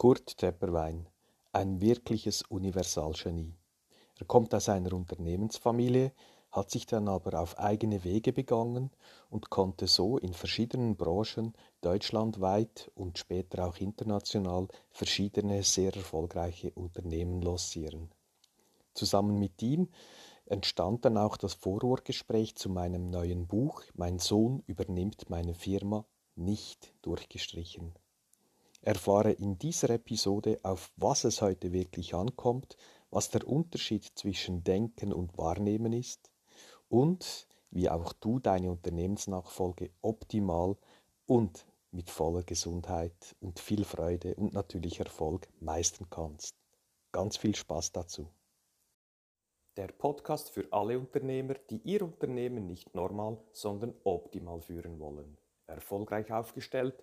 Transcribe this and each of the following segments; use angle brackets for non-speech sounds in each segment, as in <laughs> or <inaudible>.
Kurt Tepperwein, ein wirkliches Universalgenie. Er kommt aus einer Unternehmensfamilie, hat sich dann aber auf eigene Wege begangen und konnte so in verschiedenen Branchen deutschlandweit und später auch international verschiedene sehr erfolgreiche Unternehmen lossieren. Zusammen mit ihm entstand dann auch das Vorwortgespräch zu meinem neuen Buch Mein Sohn übernimmt meine Firma nicht durchgestrichen. Erfahre in dieser Episode, auf was es heute wirklich ankommt, was der Unterschied zwischen Denken und Wahrnehmen ist und wie auch du deine Unternehmensnachfolge optimal und mit voller Gesundheit und viel Freude und natürlich Erfolg meistern kannst. Ganz viel Spaß dazu. Der Podcast für alle Unternehmer, die ihr Unternehmen nicht normal, sondern optimal führen wollen. Erfolgreich aufgestellt,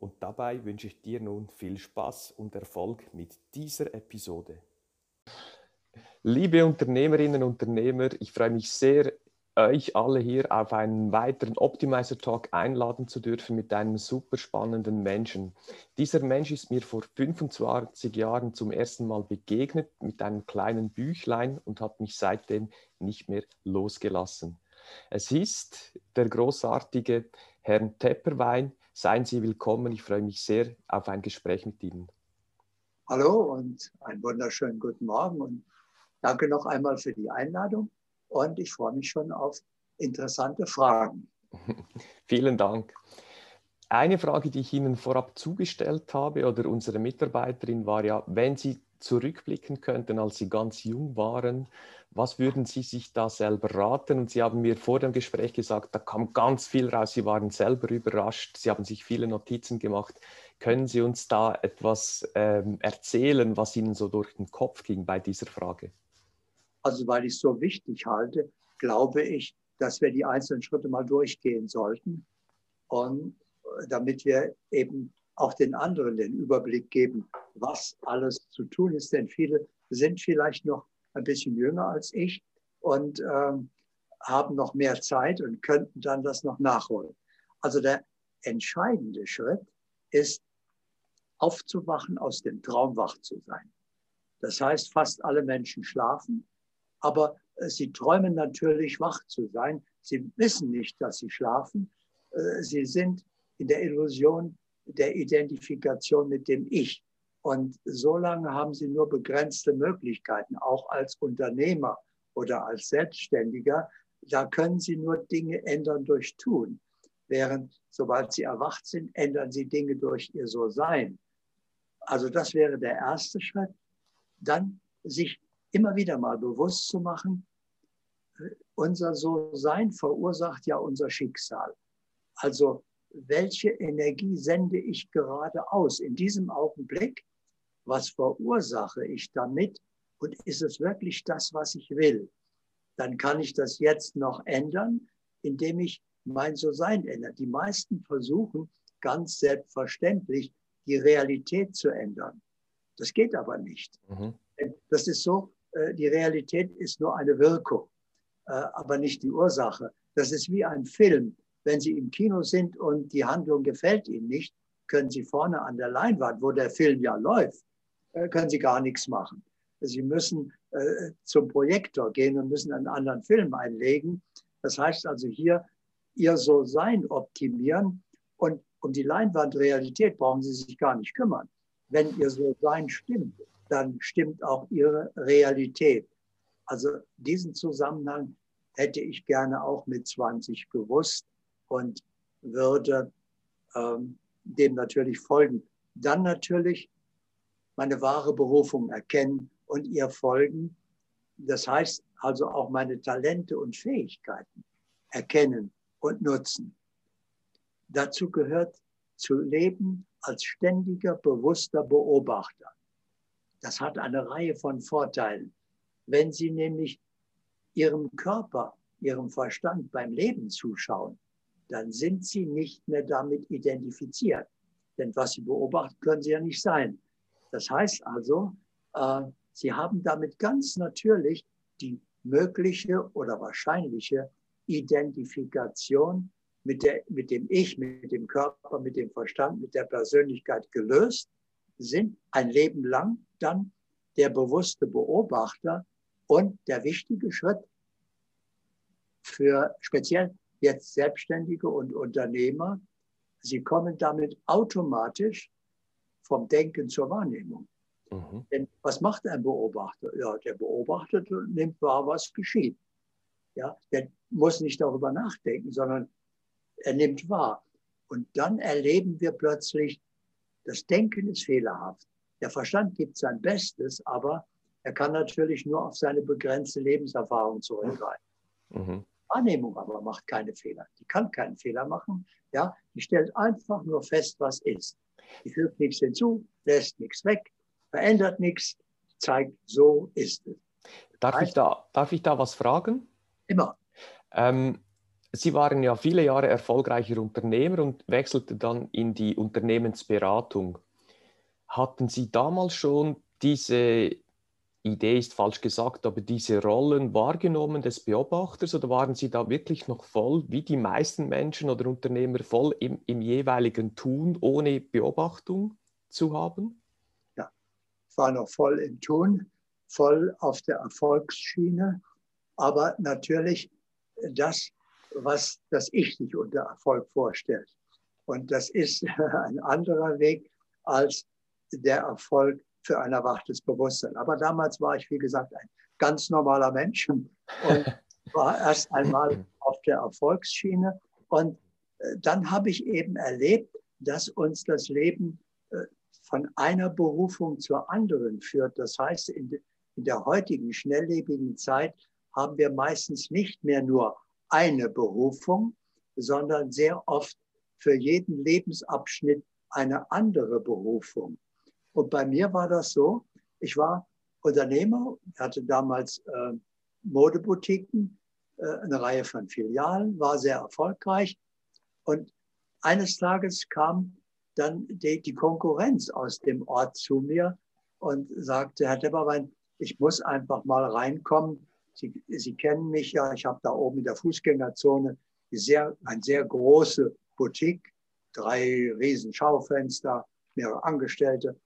und dabei wünsche ich dir nun viel Spaß und Erfolg mit dieser Episode. Liebe Unternehmerinnen und Unternehmer, ich freue mich sehr, euch alle hier auf einen weiteren Optimizer Talk einladen zu dürfen mit einem super spannenden Menschen. Dieser Mensch ist mir vor 25 Jahren zum ersten Mal begegnet mit einem kleinen Büchlein und hat mich seitdem nicht mehr losgelassen. Es ist der großartige Herrn Tepperwein. Seien Sie willkommen. Ich freue mich sehr auf ein Gespräch mit Ihnen. Hallo und einen wunderschönen guten Morgen und danke noch einmal für die Einladung und ich freue mich schon auf interessante Fragen. <laughs> Vielen Dank. Eine Frage, die ich Ihnen vorab zugestellt habe oder unsere Mitarbeiterin war ja, wenn Sie zurückblicken könnten, als Sie ganz jung waren, was würden Sie sich da selber raten? Und Sie haben mir vor dem Gespräch gesagt, da kam ganz viel raus. Sie waren selber überrascht. Sie haben sich viele Notizen gemacht. Können Sie uns da etwas ähm, erzählen, was Ihnen so durch den Kopf ging bei dieser Frage? Also, weil ich es so wichtig halte, glaube ich, dass wir die einzelnen Schritte mal durchgehen sollten. Und äh, damit wir eben auch den anderen den Überblick geben, was alles zu tun ist. Denn viele sind vielleicht noch ein bisschen jünger als ich und ähm, haben noch mehr Zeit und könnten dann das noch nachholen. Also der entscheidende Schritt ist, aufzuwachen, aus dem Traum wach zu sein. Das heißt, fast alle Menschen schlafen, aber äh, sie träumen natürlich wach zu sein. Sie wissen nicht, dass sie schlafen. Äh, sie sind in der Illusion der Identifikation mit dem Ich. Und solange haben sie nur begrenzte Möglichkeiten, auch als Unternehmer oder als Selbstständiger. Da können sie nur Dinge ändern durch Tun. Während, sobald sie erwacht sind, ändern sie Dinge durch ihr So-Sein. Also das wäre der erste Schritt. Dann sich immer wieder mal bewusst zu machen, unser So-Sein verursacht ja unser Schicksal. Also welche Energie sende ich gerade aus in diesem Augenblick? Was verursache ich damit? Und ist es wirklich das, was ich will? Dann kann ich das jetzt noch ändern, indem ich mein So-Sein ändere. Die meisten versuchen ganz selbstverständlich, die Realität zu ändern. Das geht aber nicht. Mhm. Das ist so, äh, die Realität ist nur eine Wirkung, äh, aber nicht die Ursache. Das ist wie ein Film. Wenn Sie im Kino sind und die Handlung gefällt Ihnen nicht, können Sie vorne an der Leinwand, wo der Film ja läuft, können Sie gar nichts machen. Sie müssen äh, zum Projektor gehen und müssen einen anderen Film einlegen. Das heißt also hier Ihr So-Sein optimieren und um die Leinwandrealität brauchen Sie sich gar nicht kümmern. Wenn Ihr So-Sein stimmt, dann stimmt auch Ihre Realität. Also diesen Zusammenhang hätte ich gerne auch mit 20 gewusst und würde ähm, dem natürlich folgen. Dann natürlich meine wahre Berufung erkennen und ihr folgen. Das heißt also auch meine Talente und Fähigkeiten erkennen und nutzen. Dazu gehört zu leben als ständiger, bewusster Beobachter. Das hat eine Reihe von Vorteilen. Wenn Sie nämlich Ihrem Körper, Ihrem Verstand beim Leben zuschauen, dann sind Sie nicht mehr damit identifiziert. Denn was Sie beobachten, können Sie ja nicht sein. Das heißt also, äh, Sie haben damit ganz natürlich die mögliche oder wahrscheinliche Identifikation mit, der, mit dem Ich, mit dem Körper, mit dem Verstand, mit der Persönlichkeit gelöst, sind ein Leben lang dann der bewusste Beobachter und der wichtige Schritt für speziell jetzt Selbstständige und Unternehmer, sie kommen damit automatisch vom Denken zur Wahrnehmung. Mhm. Denn was macht ein Beobachter? Ja, der beobachtet und nimmt wahr, was geschieht. Ja, der muss nicht darüber nachdenken, sondern er nimmt wahr. Und dann erleben wir plötzlich, das Denken ist fehlerhaft. Der Verstand gibt sein Bestes, aber er kann natürlich nur auf seine begrenzte Lebenserfahrung zurückgreifen. Mhm. Wahrnehmung aber macht keine Fehler. Die kann keinen Fehler machen. Ja, die stellt einfach nur fest, was ist. Die fügt nichts hinzu, lässt nichts weg, verändert nichts, zeigt, so ist es. Darf, ich da, darf ich da was fragen? Immer. Ähm, Sie waren ja viele Jahre erfolgreicher Unternehmer und wechselten dann in die Unternehmensberatung. Hatten Sie damals schon diese Idee ist falsch gesagt, aber diese Rollen wahrgenommen des Beobachters oder waren Sie da wirklich noch voll, wie die meisten Menschen oder Unternehmer, voll im, im jeweiligen Tun, ohne Beobachtung zu haben? Ja, ich war noch voll im Tun, voll auf der Erfolgsschiene, aber natürlich das, was das Ich sich unter Erfolg vorstellt. Und das ist <laughs> ein anderer Weg als der Erfolg für ein erwachtes Bewusstsein. Aber damals war ich, wie gesagt, ein ganz normaler Mensch und <laughs> war erst einmal auf der Erfolgsschiene. Und äh, dann habe ich eben erlebt, dass uns das Leben äh, von einer Berufung zur anderen führt. Das heißt, in, der heutigen schnelllebigen Zeit haben wir meistens nicht mehr nur eine Berufung, sondern sehr oft für jeden Lebensabschnitt eine andere Berufung. Und bei mir war das so, ich war Unternehmer, hatte damals äh, Modeboutiquen, äh, eine Reihe von Filialen, war sehr erfolgreich. Und eines Tages kam dann die, die Konkurrenz aus dem Ort zu mir und sagte, Herr Depperwein, ich muss einfach mal reinkommen. Sie, Sie kennen mich ja, ich habe da oben in der Fußgängerzone sehr, eine sehr große Boutique, drei riesen Schaufenster, mehrere Angestellte.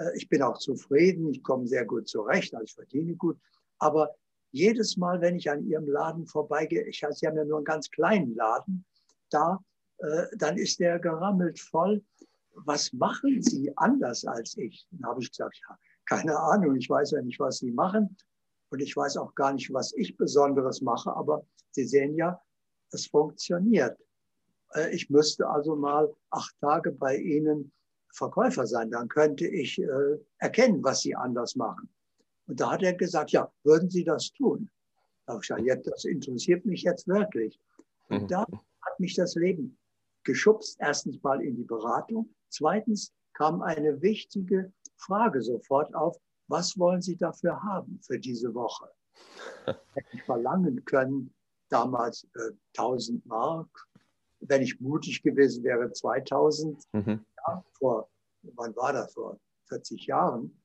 Äh, ich bin auch zufrieden, ich komme sehr gut zurecht, also ich verdiene gut. Aber jedes Mal, wenn ich an Ihrem Laden vorbeigehe, ich, Sie haben ja nur einen ganz kleinen Laden, da, äh, dann ist der gerammelt voll. Was machen Sie anders als ich? Dann habe ich gesagt, ja, keine Ahnung, ich weiß ja nicht, was Sie machen. Und ich weiß auch gar nicht, was ich Besonderes mache, aber Sie sehen ja, es funktioniert. Äh, ich müsste also mal acht Tage bei Ihnen Verkäufer sein, dann könnte ich äh, erkennen, was Sie anders machen. Und da hat er gesagt, ja, würden Sie das tun? Da habe ich gesagt, ja, das interessiert mich jetzt wirklich. Und mhm. da hat mich das Leben geschubst, erstens mal in die Beratung. Zweitens kam eine wichtige Frage sofort auf, was wollen Sie dafür haben für diese Woche? <laughs> Hätte ich verlangen können, damals äh, 1000 Mark, wenn ich mutig gewesen wäre, 2000. Mhm ja, vor, wann war das, vor 40 Jahren.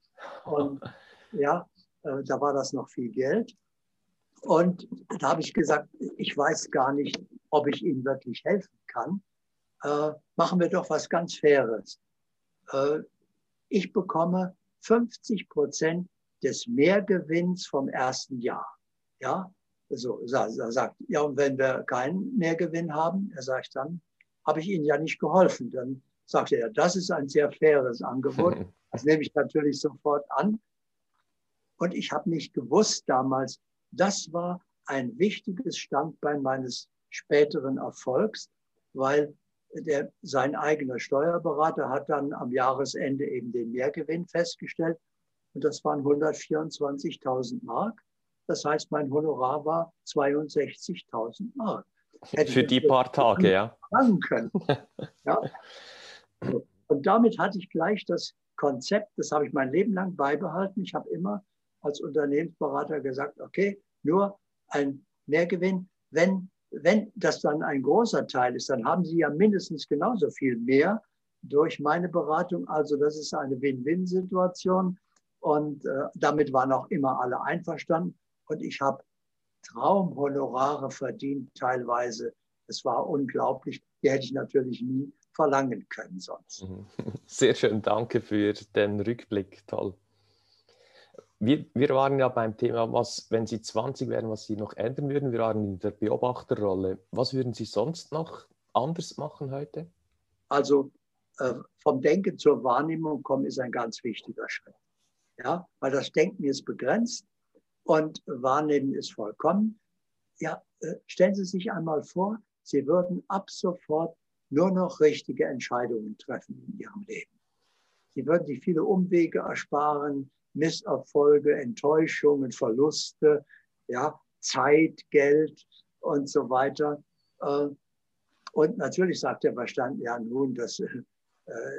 Und ja, äh, da war das noch viel Geld. Und da habe ich gesagt, ich weiß gar nicht, ob ich Ihnen wirklich helfen kann. Äh, machen wir doch was ganz Faires. Äh, ich bekomme 50 Prozent des Mehrgewinns vom ersten Jahr. Ja, so, er sagt, ja, und wenn wir keinen Mehrgewinn haben, er sagt dann, habe ich Ihnen ja nicht geholfen. Dann sagte er, das ist ein sehr faires Angebot. <laughs> Das nehme ich natürlich sofort an. Und ich habe nicht gewusst damals, das war ein wichtiges Standbein meines späteren Erfolgs, weil der, sein eigener Steuerberater hat dann am Jahresende eben den Mehrgewinn festgestellt. Und das waren 124.000 Mark. Das heißt, mein Honorar war 62.000 Mark. Hätte Für die paar Tage, ja. Können. <laughs> ja. Und damit hatte ich gleich das Konzept, das habe ich mein Leben lang beibehalten. Ich habe immer als Unternehmensberater gesagt, okay, nur ein Mehrgewinn, wenn, wenn das dann ein großer Teil ist, dann haben Sie ja mindestens genauso viel mehr durch meine Beratung. Also das ist eine Win-Win-Situation und äh, damit waren auch immer alle einverstanden. Und ich habe Traumhonorare verdient teilweise. Es war unglaublich. Die hätte ich natürlich nie verlangen können sonst. Mhm. <laughs> Sehr schön, danke für den Rückblick, toll. Wir, wir waren ja beim Thema, was, wenn Sie 20 wären, was Sie noch ändern würden. Wir waren in der Beobachterrolle. Was würden Sie sonst noch anders machen heute? Also äh, vom Denken zur Wahrnehmung kommen ist ein ganz wichtiger Schritt. Ja, weil das Denken ist begrenzt und Wahrnehmen ist vollkommen. Ja, äh, stellen Sie sich einmal vor, Sie würden ab sofort nur noch richtige Entscheidungen treffen in ihrem Leben. Sie würden sich viele Umwege ersparen, Misserfolge, Enttäuschungen, Verluste, ja, Zeit, Geld und so weiter. Äh, und natürlich sagt der Verstand, ja nun, das äh,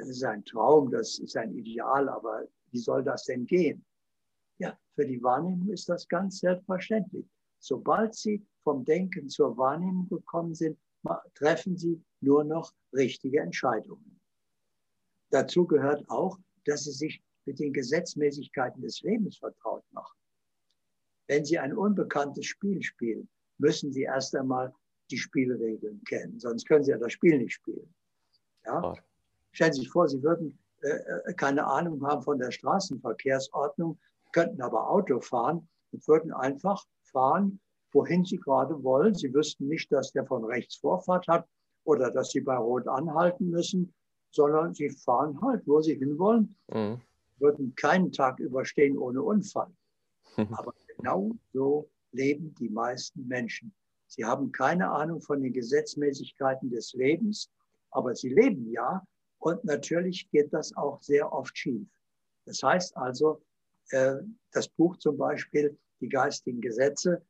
ist ein Traum, das ist ein Ideal, aber wie soll das denn gehen? Ja, für die Wahrnehmung ist das ganz selbstverständlich. Sobald Sie vom Denken zur Wahrnehmung gekommen sind, treffen Sie nur noch richtige Entscheidungen. Dazu gehört auch, dass Sie sich mit den Gesetzmäßigkeiten des Lebens vertraut machen. Wenn Sie ein unbekanntes Spiel spielen, müssen Sie erst einmal die Spielregeln kennen, sonst können Sie ja das Spiel nicht spielen. Ja? Stellen Sie sich vor, Sie würden äh, äh, keine Ahnung haben von der Straßenverkehrsordnung, könnten aber Auto fahren und würden einfach fahren, wohin sie gerade wollen. Sie wüssten nicht, dass der von rechts Vorfahrt hat oder dass sie bei Rot anhalten müssen, sondern sie fahren halt, wo sie hinwollen, mhm. würden keinen Tag überstehen ohne Unfall. <laughs> Aber genau so leben die meisten Menschen. Sie haben keine Ahnung von den Gesetzmäßigkeiten des Lebens, aber sie leben ja und natürlich geht das auch sehr oft schief. Das heißt also, das Buch zum Beispiel, die geistigen Gesetze,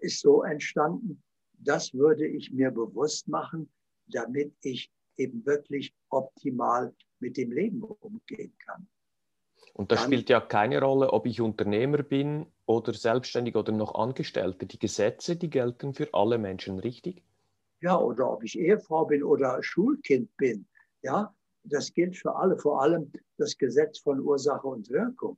ist so entstanden, das würde ich mir bewusst machen, damit ich eben wirklich optimal mit dem Leben umgehen kann. Und das Dann, spielt ja keine Rolle, ob ich Unternehmer bin oder selbstständig oder noch Angestellter. Die Gesetze, die gelten für alle Menschen, richtig? Ja, oder ob ich Ehefrau bin oder Schulkind bin. Ja, das gilt für alle, vor allem das Gesetz von Ursache und Wirkung.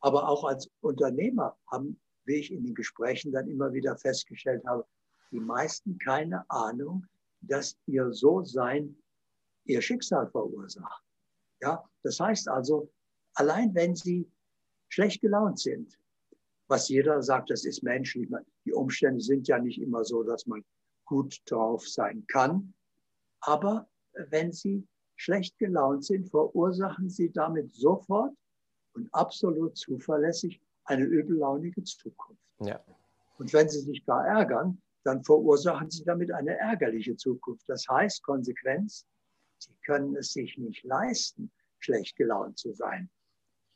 Aber auch als Unternehmer haben wie ich in den Gesprächen dann immer wieder festgestellt habe, die meisten keine Ahnung, dass ihr So-Sein ihr Schicksal verursacht. Ja, das heißt also, allein wenn sie schlecht gelaunt sind, was jeder sagt, das ist menschlich. Die Umstände sind ja nicht immer so, dass man gut drauf sein kann. Aber wenn sie schlecht gelaunt sind, verursachen sie damit sofort und absolut zuverlässig eine übellaunige Zukunft. Ja. Und wenn sie sich da ärgern, dann verursachen sie damit eine ärgerliche Zukunft. Das heißt, Konsequenz, sie können es sich nicht leisten, schlecht gelaunt zu sein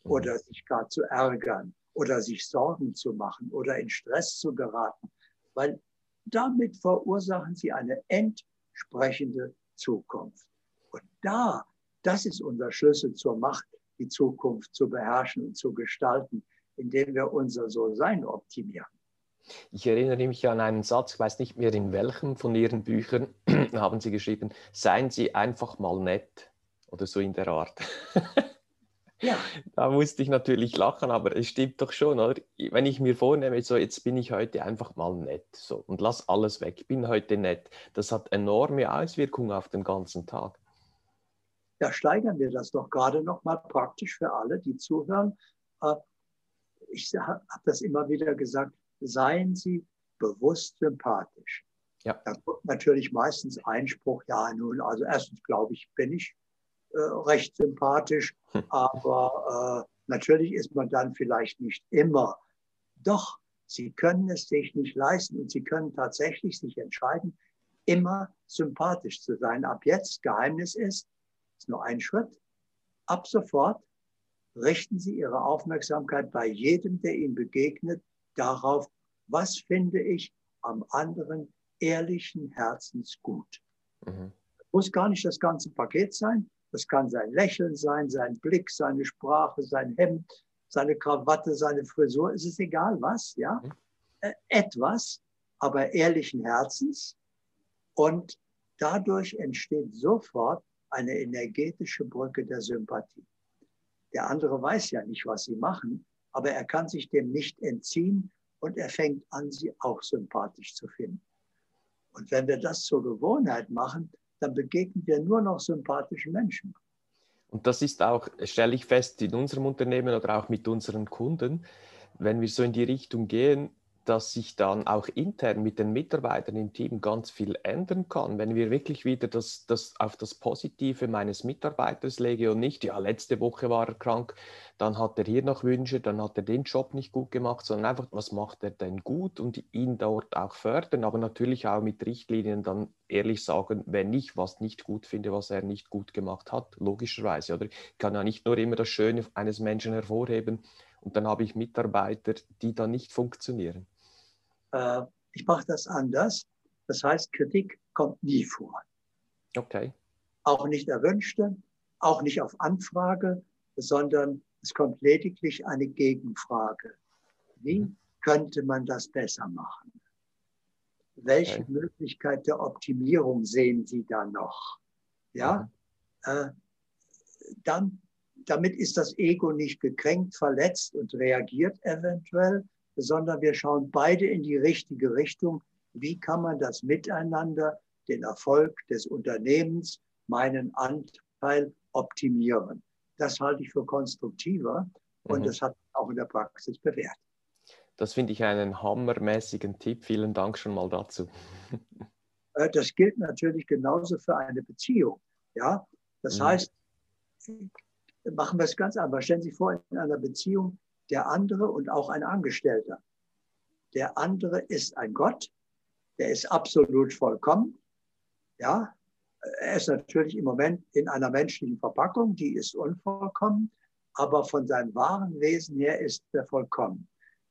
mhm. oder sich gar zu ärgern oder sich Sorgen zu machen oder in Stress zu geraten, weil damit verursachen sie eine entsprechende Zukunft. Und da, das ist unser Schlüssel zur Macht, die Zukunft zu beherrschen und zu gestalten indem wir unser So-Sein optimieren. Ich erinnere mich an einen Satz, ich weiß nicht mehr in welchem von Ihren Büchern <clears throat> haben Sie geschrieben, seien Sie einfach mal nett oder so in der Art. <laughs> Ja. Da musste ich natürlich lachen, aber es stimmt doch schon, oder? Wenn ich mir vornehme, so jetzt bin ich heute einfach mal nett so, und lass alles weg, bin heute nett, das hat enorme Auswirkungen auf den ganzen Tag. Ja, steigern wir das doch gerade noch mal praktisch für alle, die zuhören. Äh, ich habe das immer wieder gesagt, seien Sie bewusst sympathisch. Ja. Da kommt natürlich meistens Einspruch, ja, nun, also erstens glaube ich, bin ich äh, recht sympathisch, hm. aber äh, natürlich ist man dann vielleicht nicht immer. Doch, Sie können es sich nicht leisten und Sie können tatsächlich sich entscheiden, immer sympathisch zu sein. Ab jetzt, Geheimnis ist, ist nur ein Schritt. Ab sofort richten Sie Ihre Aufmerksamkeit bei jedem, der Ihnen begegnet, darauf, was finde ich am anderen ehrlichen Herzens gut. Mhm. Muss gar nicht das ganze Paket sein, Das kann sein Lächeln sein, sein Blick, seine Sprache, sein Hemd, seine Krawatte, seine Frisur. Es ist egal was, ja. Mhm. Äh, etwas, aber ehrlichen Herzens. Und dadurch entsteht sofort eine energetische Brücke der Sympathie. Der andere weiß ja nicht, was sie machen, aber er kann sich dem nicht entziehen und er fängt an, sie auch sympathisch zu finden. Und wenn wir das zur Gewohnheit machen, dann begegnen wir nur noch sympathischen Menschen. Und das ist auch, stelle ich fest, in unserem Unternehmen oder auch mit unseren Kunden, wenn wir so in die Richtung gehen, dass sich dann auch intern mit den Mitarbeitern im Team ganz viel ändern kann, wenn wir wirklich wieder das, das auf das Positive meines Mitarbeiters lege und nicht, ja, letzte Woche war er krank, dann hat er hier noch Wünsche, dann hat er den Job nicht gut gemacht, sondern einfach, was macht er denn gut und ihn dort auch fördern, aber natürlich auch mit Richtlinien dann ehrlich sagen, wenn ich was nicht gut finde, was er nicht gut gemacht hat, logischerweise, oder? Ich kann ja nicht nur immer das Schöne eines Menschen hervorheben, und dann habe ich Mitarbeiter, die dann nicht funktionieren. Äh, ich mache das anders. Das heißt, Kritik kommt nie vor. Okay. Auch nicht erwünschte, auch nicht auf Anfrage, sondern es kommt lediglich eine Gegenfrage. Wie mhm. könnte man das besser machen? Welche okay. Möglichkeit der Optimierung sehen Sie da noch? Ja, mhm. äh, dann damit ist das Ego nicht gekränkt, verletzt und reagiert eventuell, sondern wir schauen beide in die richtige Richtung. Wie kann man das Miteinander, den Erfolg des Unternehmens, meinen Anteil optimieren? Das halte ich für konstruktiver und mhm. das hat auch in der Praxis bewährt. Das finde ich einen hammermäßigen Tipp. Vielen Dank schon mal dazu. <laughs> Äh, das gilt natürlich genauso für eine Beziehung. Ja, das mhm. heißt, machen wir es ganz einfach. Stellen Sie vor, in einer Beziehung der andere und auch ein Angestellter. Der andere ist ein Gott, der ist absolut vollkommen. Ja, er ist natürlich im Moment in einer menschlichen Verpackung, die ist unvollkommen, aber von seinem wahren Wesen her ist er vollkommen.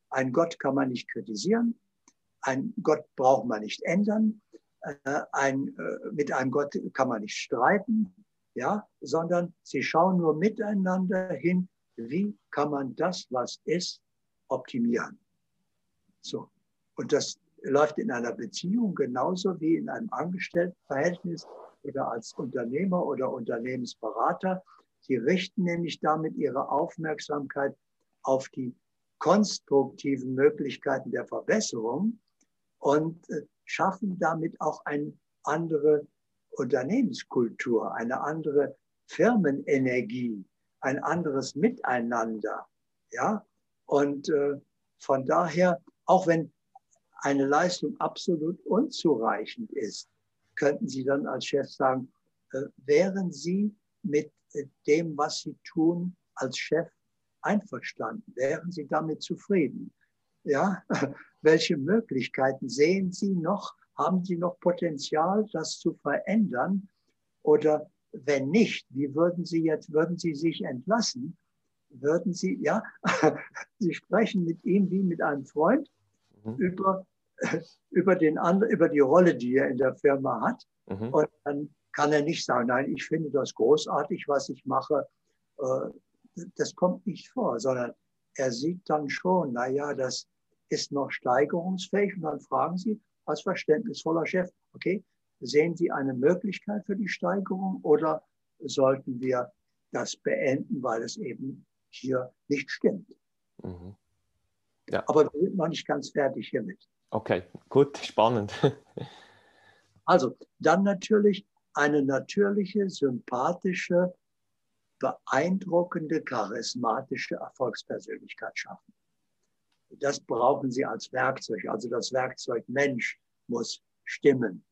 Ein Gott kann man nicht kritisieren, ein Gott braucht man nicht ändern, äh, ein, äh, mit einem Gott kann man nicht streiten, ja, sondern sie schauen nur miteinander hin, wie kann man das, was ist, optimieren. So. Und das läuft in einer Beziehung genauso wie in einem Angestelltenverhältnis oder als Unternehmer oder Unternehmensberater. Sie richten nämlich damit ihre Aufmerksamkeit auf die konstruktiven Möglichkeiten der Verbesserung und äh, schaffen damit auch eine andere Unternehmenskultur, eine andere Firmenenergie, ein anderes Miteinander. Ja, und äh, von daher, auch wenn eine Leistung absolut unzureichend ist, könnten Sie dann als Chef sagen, äh, wären Sie mit äh, dem, was Sie tun, als Chef einverstanden? Wären Sie damit zufrieden? Ja, <laughs> welche Möglichkeiten sehen Sie noch, haben Sie noch Potenzial, das zu verändern? Oder wenn nicht, wie würden Sie jetzt, würden Sie sich entlassen? Würden Sie, ja, <laughs> Sie sprechen mit ihm wie mit einem Freund mhm. über, <laughs> über, den anderen, über die Rolle, die er in der Firma hat. Mhm. Und dann kann er nicht sagen, nein, ich finde das großartig, was ich mache. Äh, das kommt nicht vor, sondern er sieht dann schon, naja, das ist noch steigerungsfähig. Und dann fragen Sie, als verständnisvoller Chef, okay, sehen Sie eine Möglichkeit für die Steigerung oder sollten wir das beenden, weil es eben hier nicht stimmt? Mhm. Ja. Aber wir sind noch nicht ganz fertig hiermit. Okay, gut, spannend. <laughs> also dann natürlich eine natürliche, sympathische, beeindruckende, charismatische Erfolgspersönlichkeit schaffen das brauchen Sie als Werkzeug. Also das Werkzeug Mensch muss stimmen.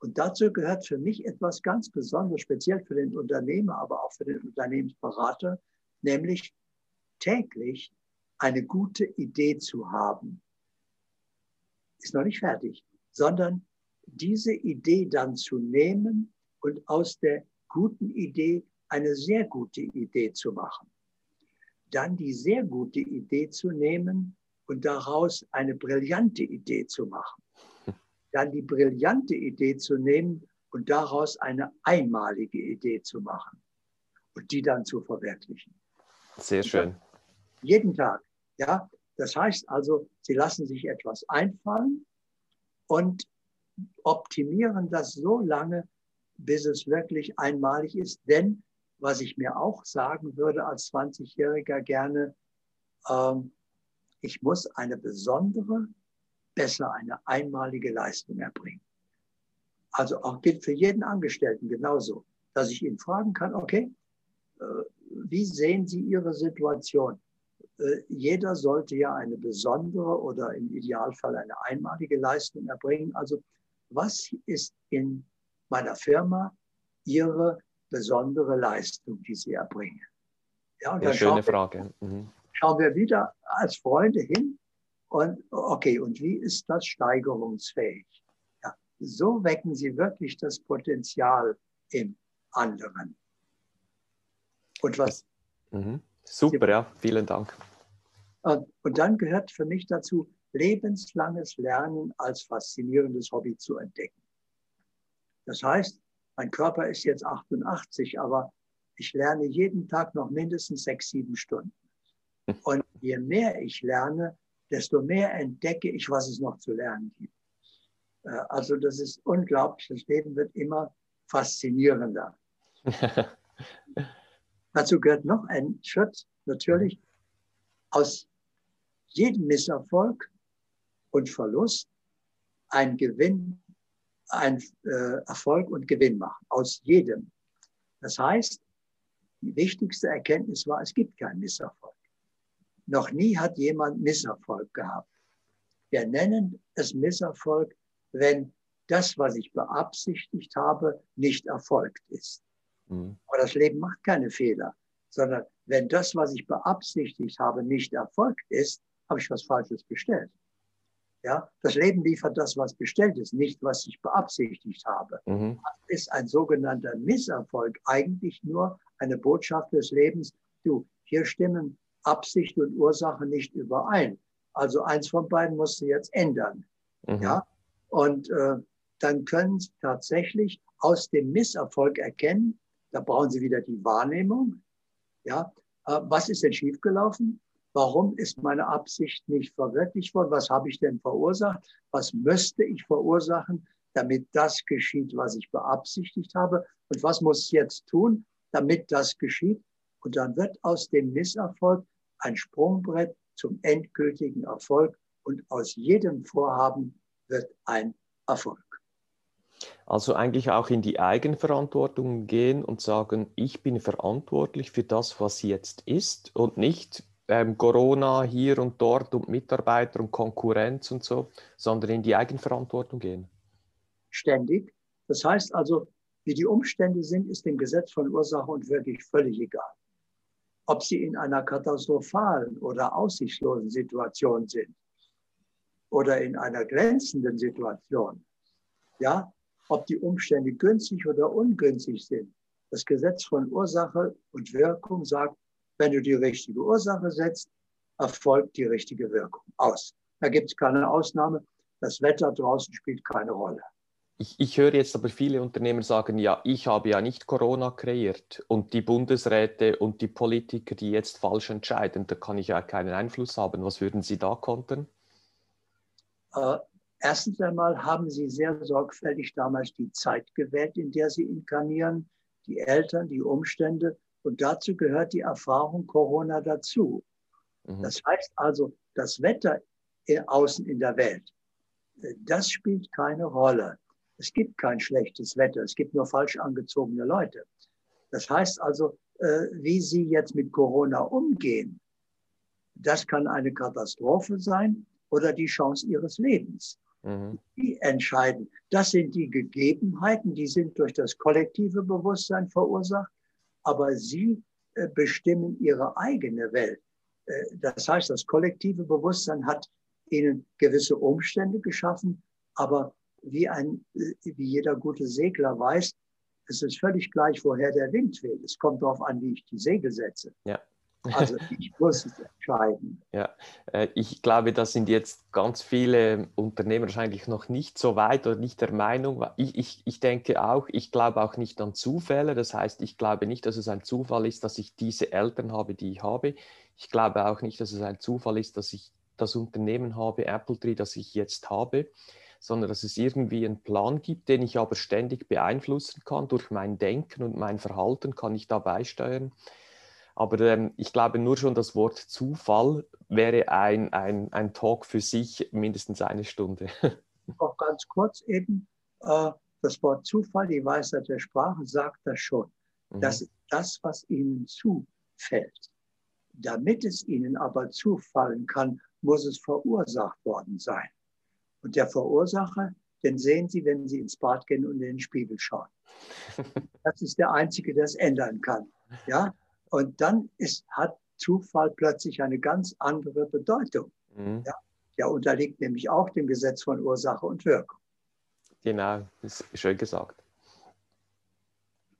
Und dazu gehört für mich etwas ganz Besonderes, speziell für den Unternehmer, aber auch für den Unternehmensberater, nämlich täglich eine gute Idee zu haben. Ist noch nicht fertig, sondern diese Idee dann zu nehmen und aus der guten Idee eine sehr gute Idee zu machen. Dann die sehr gute Idee zu nehmen und daraus eine brillante Idee zu machen. Dann die brillante Idee zu nehmen und daraus eine einmalige Idee zu machen. und die dann zu verwirklichen. Sehr schön. Jeden Tag. Ja, das heißt also, sie lassen sich etwas einfallen und optimieren das so lange, bis es wirklich einmalig ist. Denn was ich mir auch sagen würde als 20-Jähriger gerne, ähm, ich muss eine besondere, besser eine einmalige Leistung erbringen. Also auch gilt für jeden Angestellten genauso, dass ich ihn fragen kann, okay, äh, wie sehen Sie Ihre Situation? Äh, jeder sollte ja eine besondere oder im Idealfall eine einmalige Leistung erbringen. Also was ist in meiner Firma Ihre besondere Leistung, die Sie erbringen? Ja, und ja, dann schöne Frage. Mhm. Schauen wir wieder als Freunde hin und okay, und wie ist das steigerungsfähig? Ja, so wecken Sie wirklich das Potenzial im anderen. Und was? Mhm. Super, Sie, ja, vielen Dank. Und dann gehört für mich dazu, lebenslanges Lernen als faszinierendes Hobby zu entdecken. Das heißt, mein Körper ist jetzt 88, aber ich lerne jeden Tag noch mindestens sechs, sieben Stunden. <laughs> Und je mehr ich lerne, desto mehr entdecke ich, was es noch zu lernen gibt. Äh, also das ist unglaublich. Das Leben wird immer faszinierender. <laughs> Dazu gehört noch ein Schritt, natürlich aus jedem Misserfolg und Verlust ein Gewinn, ein äh, Erfolg und Gewinn machen. Aus jedem. Das heißt, die wichtigste Erkenntnis war, es gibt keinen Misserfolg. Noch nie hat jemand Misserfolg gehabt. Wir nennen es Misserfolg, wenn das, was ich beabsichtigt habe, nicht erfolgt ist. Mhm. Aber das Leben macht keine Fehler, sondern wenn das, was ich beabsichtigt habe, nicht erfolgt ist, habe ich was Falsches bestellt. Ja, das Leben liefert das, was bestellt ist, nicht was ich beabsichtigt habe. Mhm. Das ist ein sogenannter Misserfolg eigentlich nur eine Botschaft des Lebens. Du, hier stimmen Absicht und Ursache nicht überein. Also eins von beiden musst du jetzt ändern. Mhm. Ja, und äh, dann können Sie tatsächlich aus dem Misserfolg erkennen, da brauchen Sie wieder die Wahrnehmung. Ja, äh, was ist denn schiefgelaufen? Warum ist meine Absicht nicht verwirklicht worden? Was habe ich denn verursacht? Was müsste ich verursachen, damit das geschieht, was ich beabsichtigt habe? Und was muss ich jetzt tun, damit das geschieht? Und dann wird aus dem Misserfolg ein Sprungbrett zum endgültigen Erfolg. Und aus jedem Vorhaben wird ein Erfolg. Also eigentlich auch in die Eigenverantwortung gehen und sagen, ich bin verantwortlich für das, was jetzt ist und nicht ähm, Corona hier und dort und Mitarbeiter und Konkurrenz und so, sondern in die Eigenverantwortung gehen. Ständig. Das heißt also, wie die Umstände sind, ist dem Gesetz von Ursache und wirklich völlig egal. Ob sie in einer katastrophalen oder aussichtslosen Situation sind oder in einer glänzenden Situation, ja, ob die Umstände günstig oder ungünstig sind. Das Gesetz von Ursache und Wirkung sagt, wenn du die richtige Ursache setzt, erfolgt die richtige Wirkung aus. Da gibt es keine Ausnahme. Das Wetter draußen spielt keine Rolle. Ich, ich, höre jetzt aber viele Unternehmer sagen, ja, ich habe ja nicht Corona kreiert und die Bundesräte und die Politiker, die jetzt falsch entscheiden, da kann ich ja keinen Einfluss haben. Was würden Sie da kontern? Äh, erstens einmal haben Sie sehr sorgfältig damals die Zeit gewählt, in der Sie inkarnieren, die Eltern, die Umstände und dazu gehört die Erfahrung Corona dazu. Mhm. Das heißt also, das Wetter außen in der Welt, äh, das spielt keine Rolle. Es gibt kein schlechtes Wetter, es gibt nur falsch angezogene Leute. Das heißt also, äh, wie Sie jetzt mit Corona umgehen, das kann eine Katastrophe sein oder die Chance Ihres Lebens. Mhm. Die entscheiden. Das sind die Gegebenheiten, die sind durch das kollektive Bewusstsein verursacht aber sie äh, bestimmen ihre eigene Welt. Äh, das heißt, das kollektive Bewusstsein hat ihnen gewisse Umstände geschaffen, aber wie, ein, wie jeder gute Segler weiß, es ist völlig gleich, woher der Wind weht. Es kommt darauf an, wie ich die Segel setze. Ja. Also ich <laughs> muss es entscheiden. Ja, äh, ich glaube, da sind jetzt ganz viele Unternehmer wahrscheinlich noch nicht so weit oder nicht der Meinung. Ich, ich, ich denke auch, ich glaube auch nicht an Zufälle. Das heißt, ich glaube nicht, dass es ein Zufall ist, dass ich diese Eltern habe, die ich habe. Ich glaube auch nicht, dass es ein Zufall ist, dass ich das Unternehmen habe, Apple Tree, das ich jetzt habe, sondern dass es irgendwie einen Plan gibt, den ich aber ständig beeinflussen kann. Durch mein Denken und mein Verhalten kann ich da beisteuern. Aber ähm, ich glaube, nur schon das Wort Zufall wäre ein, ein, ein Talk für sich, mindestens eine Stunde. <laughs> Auch ganz kurz eben, äh, das Wort Zufall, die Weisheit der Sprache sagt das schon. Mhm. Das ist das, was Ihnen zufällt. Damit es Ihnen aber zufallen kann, muss es verursacht worden sein. Und der Verursacher, den sehen Sie, wenn Sie ins Bad gehen und in den Spiegel schauen. <laughs> Das ist der Einzige, der es ändern kann. Ja? Und dann ist, hat Zufall plötzlich eine ganz andere Bedeutung. Mhm. Ja? Der unterliegt nämlich auch dem Gesetz von Ursache und Wirkung. Genau, das ist schön gesagt.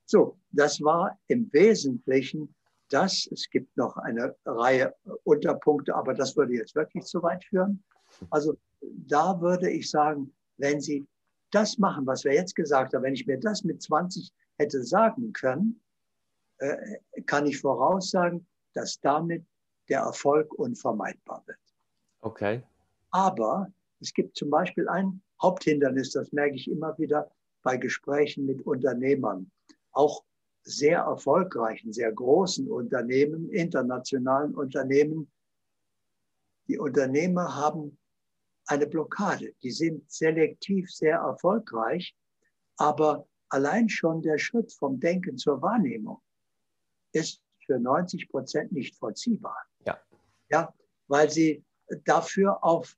So, das war im Wesentlichen das. Es gibt noch eine Reihe Unterpunkte, aber das würde jetzt wirklich zu weit führen. Also da würde ich sagen, wenn Sie das machen, was wir jetzt gesagt haben, wenn ich mir das mit 20 hätte sagen können, äh, kann ich voraussagen, dass damit der Erfolg unvermeidbar wird. Okay. Aber es gibt zum Beispiel ein Haupthindernis, das merke ich immer wieder bei Gesprächen mit Unternehmern, auch sehr erfolgreichen, sehr großen Unternehmen, internationalen Unternehmen. Die Unternehmer haben eine Blockade. Die sind selektiv sehr erfolgreich, aber allein schon der Schritt vom Denken zur Wahrnehmung ist für 90 Prozent nicht vollziehbar. Ja. ja. Weil sie dafür auf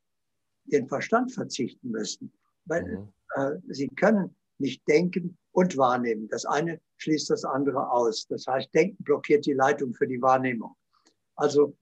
den Verstand verzichten müssen. Weil mhm. äh, sie können nicht denken und wahrnehmen. Das eine schließt das andere aus. Das heißt, Denken blockiert die Leitung für die Wahrnehmung. Also,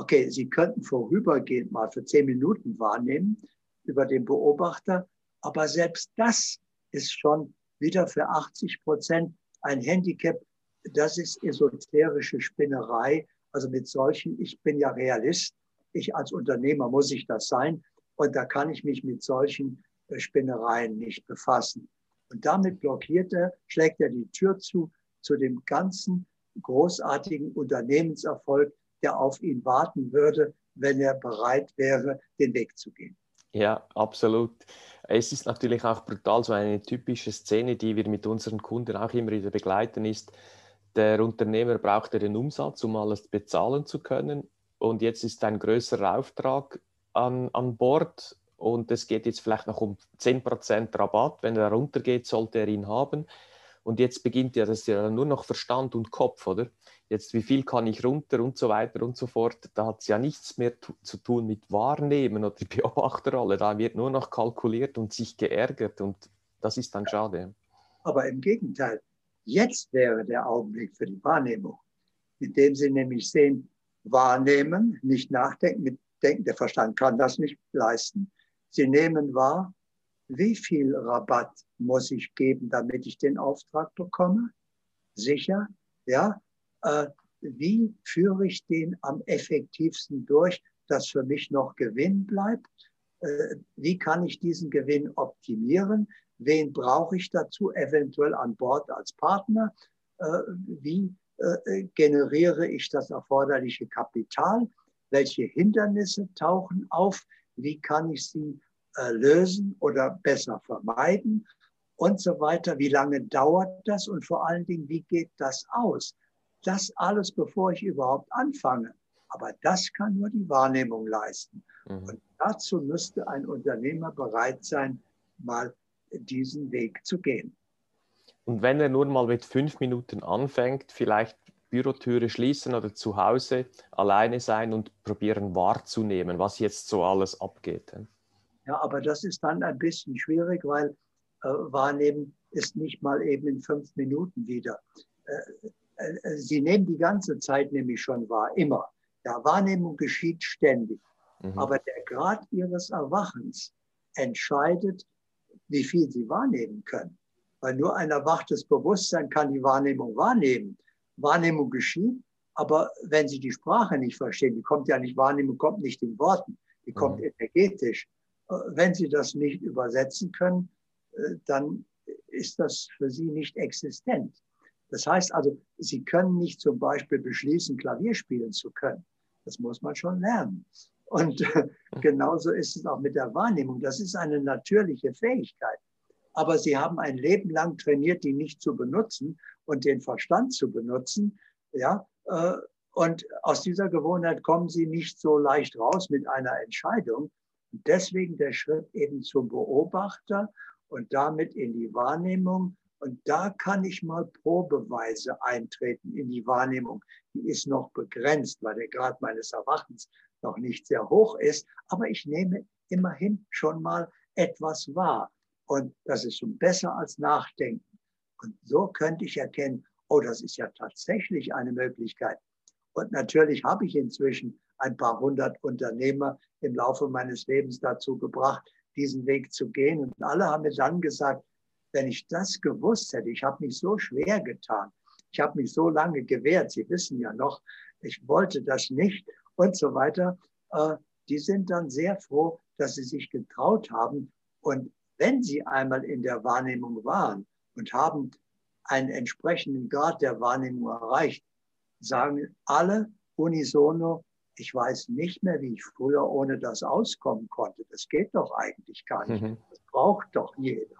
okay, Sie könnten vorübergehend mal für zehn Minuten wahrnehmen über den Beobachter, aber selbst das ist schon wieder für 80 Prozent ein Handicap, das ist esoterische Spinnerei. Also mit solchen, ich bin ja Realist, ich als Unternehmer muss ich das sein und da kann ich mich mit solchen äh, Spinnereien nicht befassen. Und damit blockiert er, schlägt er die Tür zu, zu dem ganzen großartigen Unternehmenserfolg, der auf ihn warten würde, wenn er bereit wäre, den Weg zu gehen. Ja, absolut. Es ist natürlich auch brutal, so eine typische Szene, die wir mit unseren Kunden auch immer wieder begleiten, ist, der Unternehmer braucht den Umsatz, um alles bezahlen zu können. Und jetzt ist ein größerer Auftrag an, an Bord und es geht jetzt vielleicht noch um 10% Rabatt. Wenn er runtergeht, sollte er ihn haben. Und jetzt beginnt ja das ja nur noch Verstand und Kopf, oder? Jetzt, wie viel kann ich runter und so weiter und so fort. Da hat es ja nichts mehr zu tun mit Wahrnehmen oder <laughs> Beobachterrolle. Da wird nur noch kalkuliert und sich geärgert und das ist dann schade. Aber im Gegenteil, Jetzt wäre der Augenblick für die Wahrnehmung, mit dem Sie nämlich sehen, wahrnehmen, nicht nachdenken, mit denken, der Verstand kann das nicht leisten. Sie nehmen wahr, wie viel Rabatt muss ich geben, damit ich den Auftrag bekomme? Sicher, ja. Äh, wie führe ich den am effektivsten durch, dass für mich noch Gewinn bleibt? Äh, wie kann ich diesen Gewinn optimieren? Wen brauche ich dazu eventuell an Bord als Partner? Äh, wie äh, generiere ich das erforderliche Kapital? Welche Hindernisse tauchen auf? Wie kann ich sie äh, lösen oder besser vermeiden? Und so weiter. Wie lange dauert das? Und vor allen Dingen, wie geht das aus? Das alles, bevor ich überhaupt anfange. Aber das kann nur die Wahrnehmung leisten. Mhm. Und dazu müsste ein Unternehmer bereit sein, mal diesen Weg zu gehen. Und wenn er nur mal mit fünf Minuten anfängt, vielleicht Bürotüre schließen oder zu Hause alleine sein und probieren wahrzunehmen, was jetzt so alles abgeht. Ja, aber das ist dann ein bisschen schwierig, weil äh, wahrnehmen ist nicht mal eben in fünf Minuten wieder. Äh, Sie nehmen die ganze Zeit nämlich schon wahr, immer. Ja, Wahrnehmung geschieht ständig. Mhm. Aber der Grad Ihres Erwachens entscheidet, wie viel sie wahrnehmen können. Weil nur ein erwachtes Bewusstsein kann die Wahrnehmung wahrnehmen. Wahrnehmung geschieht, Aber wenn Sie die Sprache nicht verstehen, die kommt ja nicht Wahrnehmung, kommt nicht in Worten, die kommt mhm. energetisch. Äh, wenn Sie das nicht übersetzen können, äh, dann ist das für Sie nicht existent. Das heißt also, Sie können nicht zum Beispiel beschließen, Klavier spielen zu können. Das muss man schon lernen. Und <laughs> genauso ist es auch mit der Wahrnehmung. Das ist eine natürliche Fähigkeit. Aber Sie haben ein Leben lang trainiert, die nicht zu benutzen und den Verstand zu benutzen. Ja, äh, und aus dieser Gewohnheit kommen Sie nicht so leicht raus mit einer Entscheidung. Deswegen der Schritt eben zum Beobachter und damit in die Wahrnehmung. Und da kann ich mal probeweise eintreten in die Wahrnehmung. Die ist noch begrenzt, weil der Grad meines Erwachens noch nicht sehr hoch ist. Aber ich nehme immerhin schon mal etwas wahr. Und das ist schon besser als Nachdenken. Und so könnte ich erkennen, oh, das ist ja tatsächlich eine Möglichkeit. Und natürlich habe ich inzwischen ein paar hundert Unternehmer im Laufe meines Lebens dazu gebracht, diesen Weg zu gehen. Und alle haben mir dann gesagt, wenn ich das gewusst hätte, ich habe mich so schwer getan, ich habe mich so lange gewehrt, Sie wissen ja noch, ich wollte das nicht und so weiter. Äh, die sind dann sehr froh, dass sie sich getraut haben. Und wenn sie einmal in der Wahrnehmung waren und haben einen entsprechenden Grad der Wahrnehmung erreicht, sagen alle unisono, ich weiß nicht mehr, wie ich früher ohne das auskommen konnte. Das geht doch eigentlich gar nicht. Mhm. Das braucht doch jeder.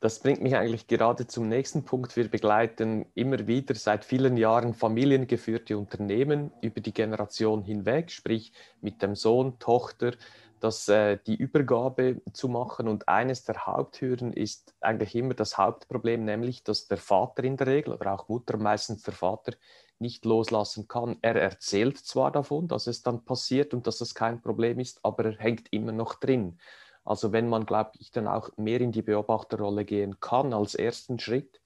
Das bringt mich eigentlich gerade zum nächsten Punkt. Wir begleiten immer wieder seit vielen Jahren familiengeführte Unternehmen über die Generation hinweg, sprich mit dem Sohn, Tochter, das, äh, die Übergabe zu machen. Und eines der Haupthürden ist eigentlich immer das Hauptproblem, nämlich dass der Vater in der Regel oder auch Mutter, meistens der Vater, nicht loslassen kann. Er erzählt zwar davon, dass es dann passiert und dass es kein Problem ist, aber er hängt immer noch drin. Also wenn man, glaube ich, dann auch mehr in die Beobachterrolle gehen kann als ersten Schritt,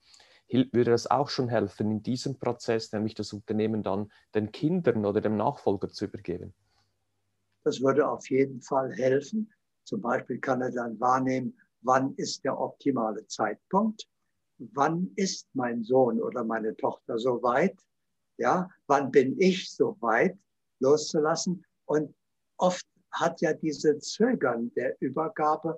würde es auch schon helfen, in diesem Prozess, nämlich das Unternehmen dann den Kindern oder dem Nachfolger zu übergeben. Das würde auf jeden Fall helfen. Zum Beispiel kann er dann wahrnehmen, wann ist der optimale Zeitpunkt, wann ist mein Sohn oder meine Tochter so weit, ja, wann bin ich so weit loszulassen? Und oft hat ja diese Zögern der Übergabe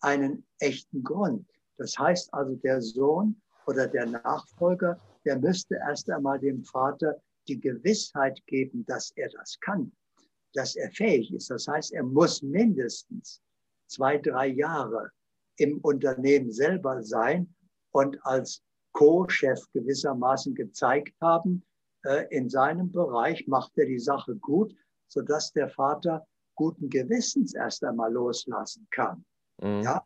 einen echten Grund. Das heißt also, der Sohn oder der Nachfolger, der müsste erst einmal dem Vater die Gewissheit geben, dass er das kann, dass er fähig ist. Das heißt, er muss mindestens zwei, drei Jahre im Unternehmen selber sein und als Co-Chef gewissermaßen gezeigt haben, äh, in seinem Bereich macht er die Sache gut, sodass der Vater guten Gewissens erst einmal loslassen kann. Mhm. Ja,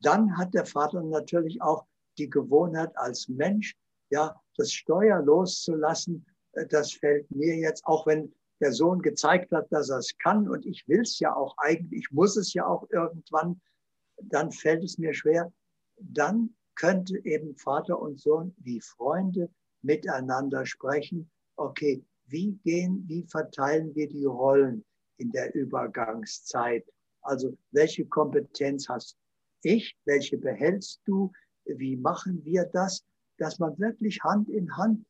dann hat der Vater natürlich auch die Gewohnheit als Mensch, ja, das Steuer loszulassen. Äh, das fällt mir jetzt, auch wenn der Sohn gezeigt hat, dass er es kann und ich will es ja auch eigentlich, ich muss es ja auch irgendwann, dann fällt es mir schwer. Dann könnte eben Vater und Sohn wie Freunde miteinander sprechen. Okay, wie gehen, wie verteilen wir die Rollen in der Übergangszeit? Also welche Kompetenz hast ich? Welche behältst du? Wie machen wir das? Dass man wirklich Hand in Hand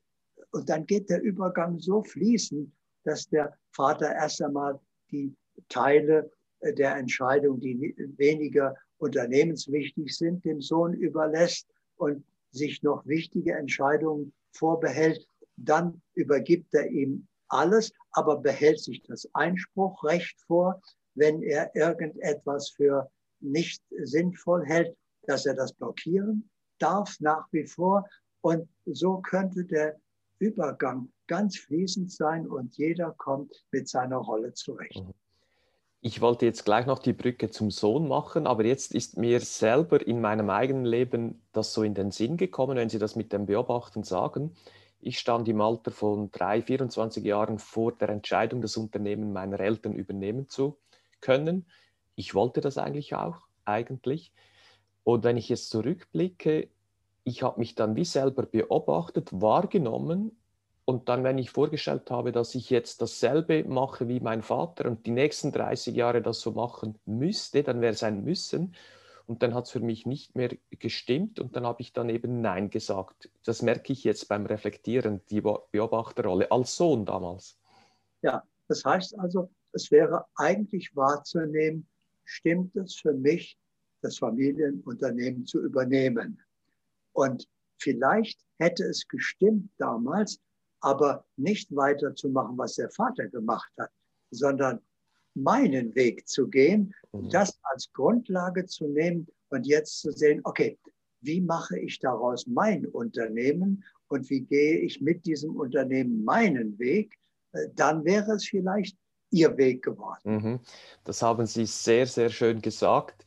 und dann geht der Übergang so fließend, dass der Vater erst einmal die Teile der Entscheidung, die weniger unternehmenswichtig sind, dem Sohn überlässt und sich noch wichtige Entscheidungen vorbehält, dann übergibt er ihm alles, aber behält sich das Einspruchrecht vor, wenn er irgendetwas für nicht sinnvoll hält, dass er das blockieren darf nach wie vor. Und so könnte der Übergang ganz fließend sein und jeder kommt mit seiner Rolle zurecht. Mhm. Ich wollte jetzt gleich noch die Brücke zum Sohn machen, aber jetzt ist mir selber in meinem eigenen Leben das so in den Sinn gekommen, wenn Sie das mit dem Beobachten sagen. Ich stand im Alter von drei, 24 Jahren vor der Entscheidung, das Unternehmen meiner Eltern übernehmen zu können. Ich wollte das eigentlich auch, eigentlich. Und wenn ich jetzt zurückblicke, ich habe mich dann wie selber beobachtet, wahrgenommen und dann, wenn ich vorgestellt habe, dass ich jetzt dasselbe mache wie mein Vater und die nächsten 30 Jahre das so machen müsste, dann wäre es ein Müssen. Und dann hat es für mich nicht mehr gestimmt und dann habe ich dann eben Nein gesagt. Das merke ich jetzt beim Reflektieren, die Beobachterrolle als Sohn damals. Ja, das heißt also, es wäre eigentlich wahrzunehmen, stimmt es für mich, das Familienunternehmen zu übernehmen. Und vielleicht hätte es gestimmt damals, aber nicht weiterzumachen, was der Vater gemacht hat, sondern meinen Weg zu gehen, mhm. das als Grundlage zu nehmen und jetzt zu sehen, okay, wie mache ich daraus mein Unternehmen und wie gehe ich mit diesem Unternehmen meinen Weg, äh, dann wäre es vielleicht Ihr Weg geworden. Mhm. Das haben Sie sehr, sehr schön gesagt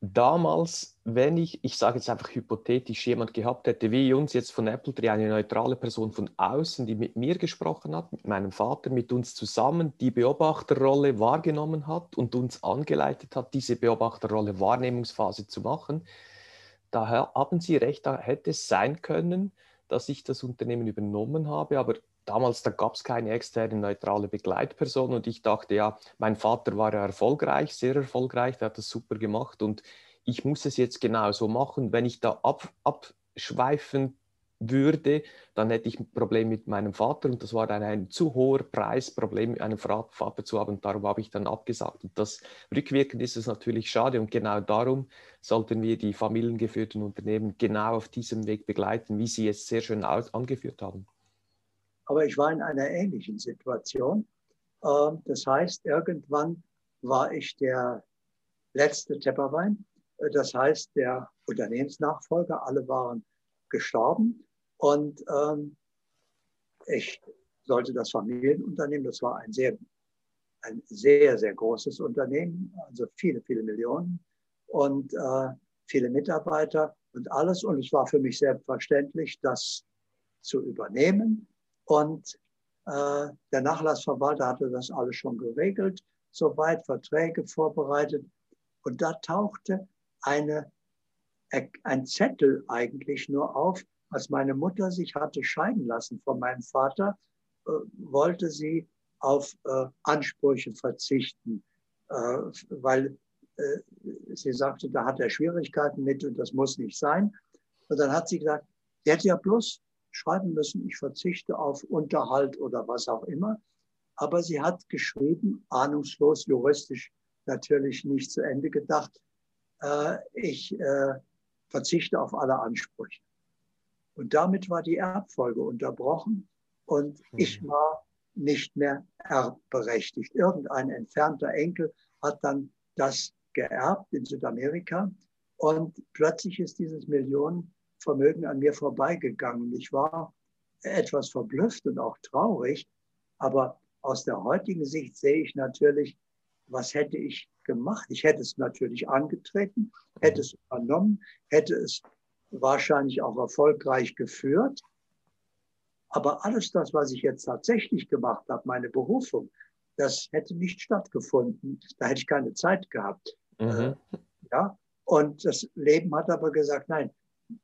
damals, wenn ich, ich sage jetzt einfach hypothetisch, jemand gehabt hätte, wie uns jetzt von Apple Tree, eine neutrale Person von außen, die mit mir gesprochen hat, mit meinem Vater, mit uns zusammen die Beobachterrolle wahrgenommen hat und uns angeleitet hat, diese Beobachterrolle Wahrnehmungsphase zu machen, da haben Sie recht, da hätte es sein können, dass ich das Unternehmen übernommen habe, aber damals, da gab es keine externe neutrale Begleitperson und ich dachte, ja, mein Vater war ja erfolgreich, sehr erfolgreich, der hat das super gemacht und ich muss es jetzt genauso machen. Wenn ich da ab, abschweifen würde, dann hätte ich ein Problem mit meinem Vater und das war dann ein zu hoher Preis, Problem mit einem Vater zu haben. Darum habe ich dann abgesagt. Und das rückwirkend ist es natürlich schade und genau darum sollten wir die familiengeführten Unternehmen genau auf diesem Weg begleiten, wie Sie es sehr schön angeführt haben aber ich war in einer ähnlichen Situation. Ähm, das heißt, irgendwann war ich der letzte Tepperwein. Das heißt, der Unternehmensnachfolger, alle waren gestorben. Und ähm, ich sollte das Familienunternehmen, das war ein sehr, ein sehr, sehr großes Unternehmen, also viele, viele Millionen und äh, viele Mitarbeiter und alles. Und es war für mich selbstverständlich, das zu übernehmen und äh, der Nachlassverwalter hatte das alles schon geregelt, soweit Verträge vorbereitet. Und da tauchte eine, ein Zettel eigentlich nur auf, als meine Mutter sich hatte scheiden lassen von meinem Vater, äh, wollte sie auf äh, Ansprüche verzichten, äh, weil äh, sie sagte, da hat er Schwierigkeiten mit und das muss nicht sein. Und dann hat sie gesagt, sie hätte ja bloß schreiben müssen, ich verzichte auf Unterhalt oder was auch immer. Aber sie hat geschrieben, ahnungslos, juristisch natürlich nicht zu Ende gedacht, äh, ich äh, verzichte auf alle Ansprüche. Und damit war die Erbfolge unterbrochen und mhm. ich war nicht mehr erbberechtigt. Irgendein entfernter Enkel hat dann das geerbt in Südamerika und plötzlich ist dieses Millionen Vermögen an mir vorbeigegangen. Ich war etwas verblüfft und auch traurig, aber aus der heutigen Sicht sehe ich natürlich, was hätte ich gemacht? Ich hätte es natürlich angetreten, hätte es übernommen, hätte es wahrscheinlich auch erfolgreich geführt. Aber alles das, was ich jetzt tatsächlich gemacht habe, meine Berufung, das hätte nicht stattgefunden. Da hätte ich keine Zeit gehabt. Mhm. Ja, und das Leben hat aber gesagt, nein,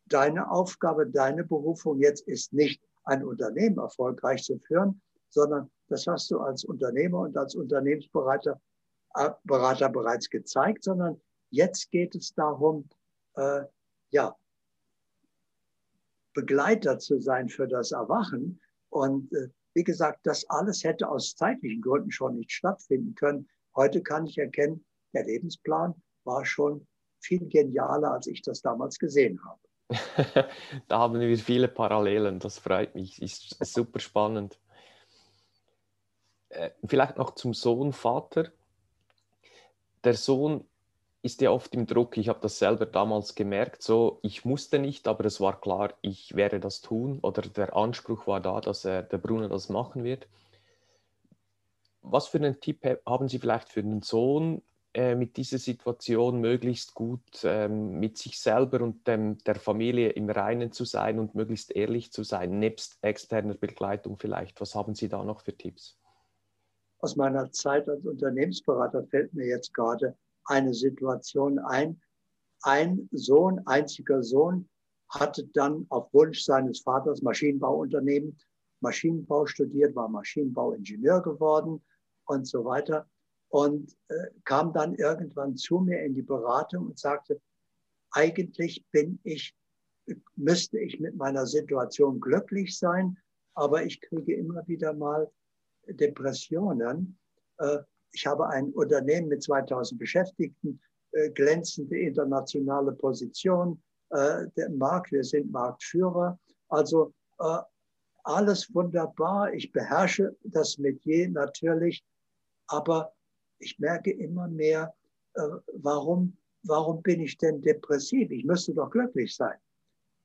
deine Aufgabe, deine Berufung jetzt ist nicht ein Unternehmen erfolgreich zu führen, sondern das hast du als Unternehmer und als Unternehmensberater äh, Berater bereits gezeigt, sondern jetzt geht es darum, äh, ja, Begleiter zu sein für das Erwachen. Und äh, wie gesagt, das alles hätte aus zeitlichen Gründen schon nicht stattfinden können. Heute kann ich erkennen, der Lebensplan war schon viel genialer, als ich das damals gesehen habe. <laughs> da haben wir viele Parallelen, das freut mich, ist super spannend. Äh, vielleicht noch zum Sohn, Vater. Der Sohn ist ja oft im Druck, ich habe das selber damals gemerkt, so ich musste nicht, aber es war klar, ich werde das tun oder der Anspruch war da, dass er, der Bruno das machen wird. Was für einen Tipp haben Sie vielleicht für den Sohn, äh, mit dieser Situation möglichst gut ähm, mit sich selber und dem, der Familie im Reinen zu sein und möglichst ehrlich zu sein, nebst externer Begleitung vielleicht. Was haben Sie da noch für Tipps? Aus meiner Zeit als Unternehmensberater fällt mir jetzt gerade eine Situation ein. Ein Sohn, einziger Sohn, hatte dann auf Wunsch seines Vaters Maschinenbauunternehmen, Maschinenbau studiert, war Maschinenbauingenieur geworden und so weiter und äh, kam dann irgendwann zu mir in die Beratung und sagte, eigentlich bin ich, müsste ich mit meiner Situation glücklich sein, aber ich kriege immer wieder mal Depressionen. Äh, ich habe ein Unternehmen mit 2000 Beschäftigten, äh, glänzende internationale Position, äh, der Markt, wir sind Marktführer. Also alles wunderbar. Ich beherrsche das Metier natürlich, aber ich merke immer mehr, warum, warum bin ich denn depressiv? Ich müsste doch glücklich sein.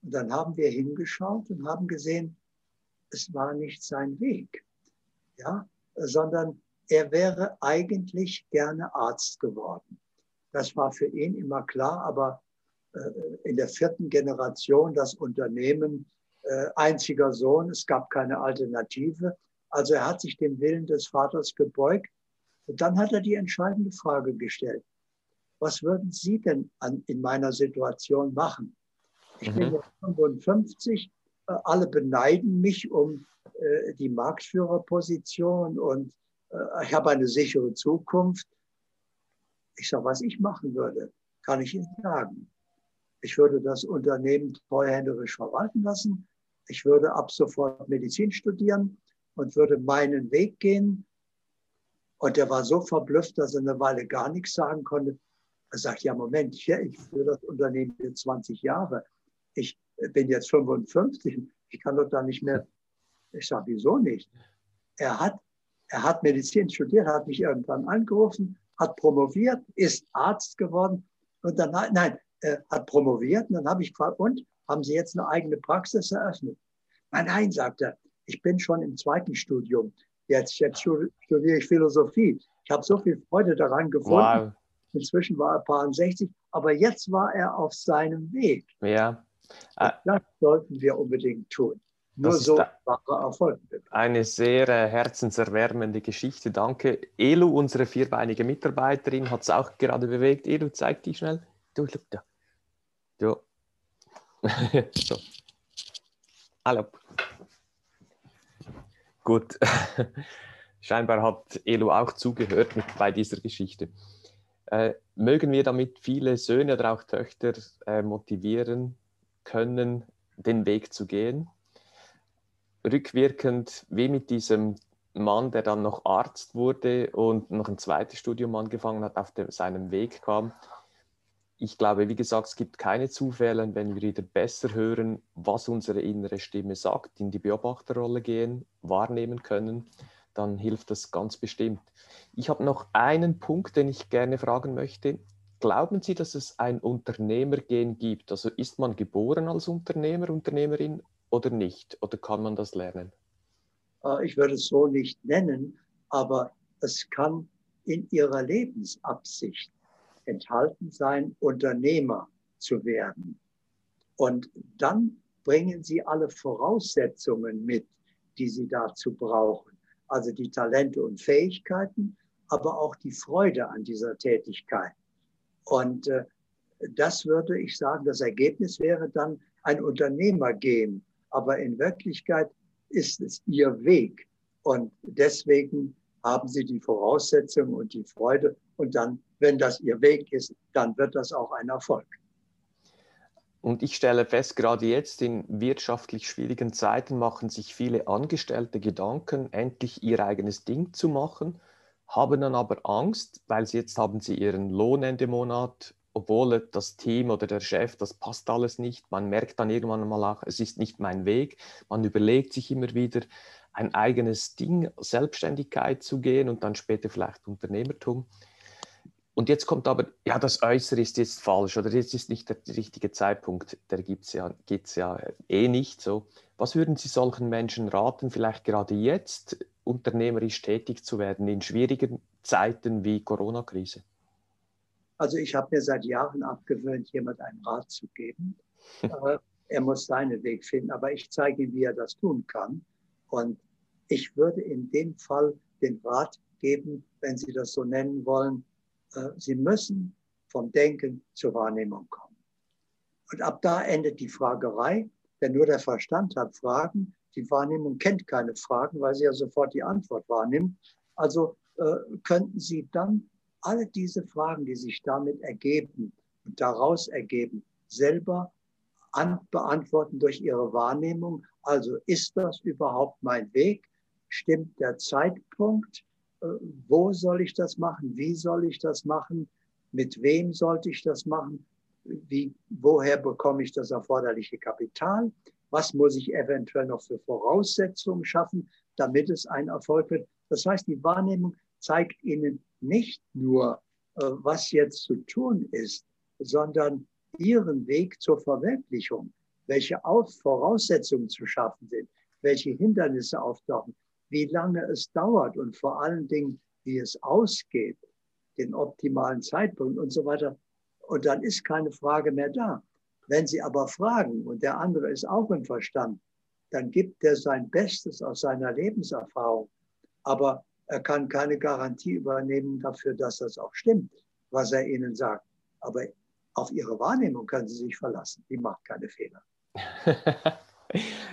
Und dann haben wir hingeschaut und haben gesehen, es war nicht sein Weg, ja, sondern er wäre eigentlich gerne Arzt geworden. Das war für ihn immer klar, aber äh, in der vierten Generation das Unternehmen, äh, einziger Sohn, es gab keine Alternative. Also er hat sich dem Willen des Vaters gebeugt. Und dann hat er die entscheidende Frage gestellt. Was würden Sie denn an, in meiner Situation machen? Ich mhm. bin jetzt 55, äh, alle beneiden mich um die Marktführerposition und äh, ich habe eine sichere Zukunft. Ich sage, was ich machen würde, kann ich Ihnen sagen. Ich würde das Unternehmen treuhänderisch verwalten lassen. Ich würde ab sofort Medizin studieren und würde meinen Weg gehen. Und er war so verblüfft, dass er eine Weile gar nichts sagen konnte. Er sagt, ja, Moment, ich, ich führe das Unternehmen jetzt 20 Jahre. Ich bin jetzt 55. Ich kann doch da nicht mehr. Ich sage, wieso nicht? Er hat er hat Medizin studiert, hat mich irgendwann angerufen, hat promoviert, ist Arzt geworden und dann, nein, er hat promoviert und dann habe ich gefragt, und haben Sie jetzt eine eigene Praxis eröffnet? Nein, nein, sagt er, ich bin schon im zweiten Studium. Jetzt, jetzt studiere ich Philosophie. Ich habe so viel Freude daran gefunden. Wow. Inzwischen war er paar 60, aber jetzt war er auf seinem Weg. Ja. Und das sollten wir unbedingt tun. Nur das so wahrer Erfolg. Eine sehr äh, herzenserwärmende Geschichte. Danke. Elu, unsere vierbeinige Mitarbeiterin, hat es auch gerade bewegt. Elu, zeig dich schnell. Du, look da. Du. <laughs> so. Hallo. Gut. <laughs> Scheinbar hat Elu auch zugehört mit, bei dieser Geschichte. Äh, mögen wir damit viele Söhne oder auch Töchter äh, motivieren können, den Weg zu gehen? Rückwirkend wie mit diesem Mann, der dann noch Arzt wurde und noch ein zweites Studium angefangen hat, auf dem, seinem Weg kam. Ich glaube, wie gesagt, es gibt keine Zufälle, wenn wir wieder besser hören, was unsere innere Stimme sagt, in die Beobachterrolle gehen, wahrnehmen können, dann hilft das ganz bestimmt. Ich habe noch einen Punkt, den ich gerne fragen möchte. Glauben Sie, dass es ein Unternehmergehen gibt? Also ist man geboren als Unternehmer, Unternehmerin oder nicht? Oder kann man das lernen? Äh, ich würde es so nicht nennen, aber es kann in ihrer Lebensabsicht enthalten sein, Unternehmer zu werden. Und dann bringen sie alle Voraussetzungen mit, die sie dazu brauchen. Also die Talente und Fähigkeiten, aber auch die Freude an dieser Tätigkeit. Und äh, das würde ich sagen, das Ergebnis wäre dann ein Unternehmergehen, aber in Wirklichkeit ist es ihr Weg. Und deswegen haben sie die Voraussetzungen und die Freude. Und dann, wenn das ihr Weg ist, dann wird das auch ein Erfolg. Und ich stelle fest, gerade jetzt in wirtschaftlich schwierigen Zeiten machen sich viele Angestellte Gedanken, endlich ihr eigenes Ding zu machen, haben dann aber Angst, weil sie jetzt haben sie ihren Lohn Ende Monat obwohl das Team oder der Chef, das passt alles nicht. Man merkt dann irgendwann mal auch, es ist nicht mein Weg. Man überlegt sich immer wieder, ein eigenes Ding, Selbstständigkeit zu gehen und dann später vielleicht Unternehmertum. Und jetzt kommt aber, ja, das Äußere ist jetzt falsch oder jetzt ist nicht der richtige Zeitpunkt, der gibt es ja, gibt's ja eh nicht so. Was würden Sie solchen Menschen raten, vielleicht gerade jetzt unternehmerisch tätig zu werden in schwierigen Zeiten wie Corona-Krise? Also ich habe mir seit Jahren abgewöhnt, jemand einen Rat zu geben. <laughs> Äh, er muss seinen Weg finden, aber ich zeige ihm, wie er das tun kann. Und ich würde in dem Fall den Rat geben, wenn Sie das so nennen wollen, äh, Sie müssen vom Denken zur Wahrnehmung kommen. Und ab da endet die Fragerei, denn nur der Verstand hat Fragen. Die Wahrnehmung kennt keine Fragen, weil sie ja sofort die Antwort wahrnimmt. Also äh, könnten Sie dann alle diese Fragen, die sich damit ergeben und daraus ergeben, selber beantworten durch Ihre Wahrnehmung. Also ist das überhaupt mein Weg? Stimmt der Zeitpunkt? Äh, wo soll ich das machen? Wie soll ich das machen? Mit wem sollte ich das machen? Wie, woher bekomme ich das erforderliche Kapital? Was muss ich eventuell noch für Voraussetzungen schaffen, damit es ein Erfolg wird? Das heißt, die Wahrnehmung zeigt Ihnen nicht nur, äh, was jetzt zu tun ist, sondern Ihren Weg zur Verwirklichung, welche Voraussetzungen zu schaffen sind, welche Hindernisse auftauchen, wie lange es dauert und vor allen Dingen, wie es ausgeht, den optimalen Zeitpunkt und so weiter. Und dann ist keine Frage mehr da. Wenn Sie aber fragen und der andere ist auch im Verstand, dann gibt er sein Bestes aus seiner Lebenserfahrung. Aber er kann keine Garantie übernehmen dafür, dass das auch stimmt, was er Ihnen sagt. Aber auf Ihre Wahrnehmung können Sie sich verlassen. Die macht keine Fehler. <laughs>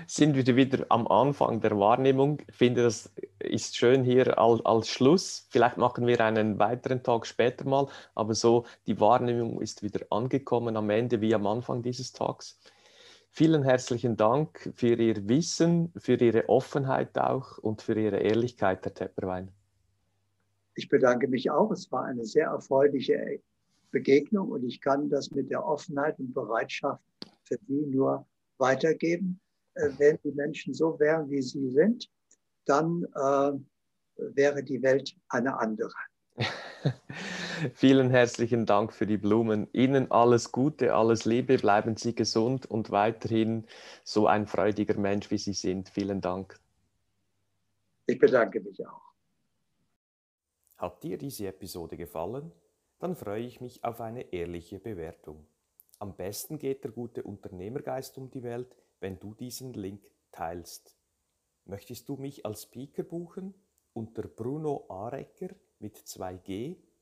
sind wir wieder am Anfang der Wahrnehmung. Ich finde, das ist schön hier als, als Schluss. Vielleicht machen wir einen weiteren Tag später mal, aber so die Wahrnehmung ist wieder angekommen am Ende wie am Anfang dieses Tags. Vielen herzlichen Dank für Ihr Wissen, für Ihre Offenheit auch und für Ihre Ehrlichkeit, Herr Tepperwein. Ich bedanke mich auch. Es war eine sehr erfreuliche Begegnung und ich kann das mit der Offenheit und Bereitschaft für Sie nur weitergeben. Äh, wenn die Menschen so wären, wie sie sind, dann äh, wäre die Welt eine andere. <laughs> Vielen herzlichen Dank für die Blumen. Ihnen alles Gute, alles Liebe, bleiben Sie gesund und weiterhin so ein freudiger Mensch, wie Sie sind. Vielen Dank. Ich bedanke mich auch. Hat dir diese Episode gefallen? Dann freue ich mich auf eine ehrliche Bewertung. Am besten geht der gute Unternehmergeist um die Welt, wenn du diesen Link teilst. Möchtest du mich als Speaker buchen? Unter brunoarecker mit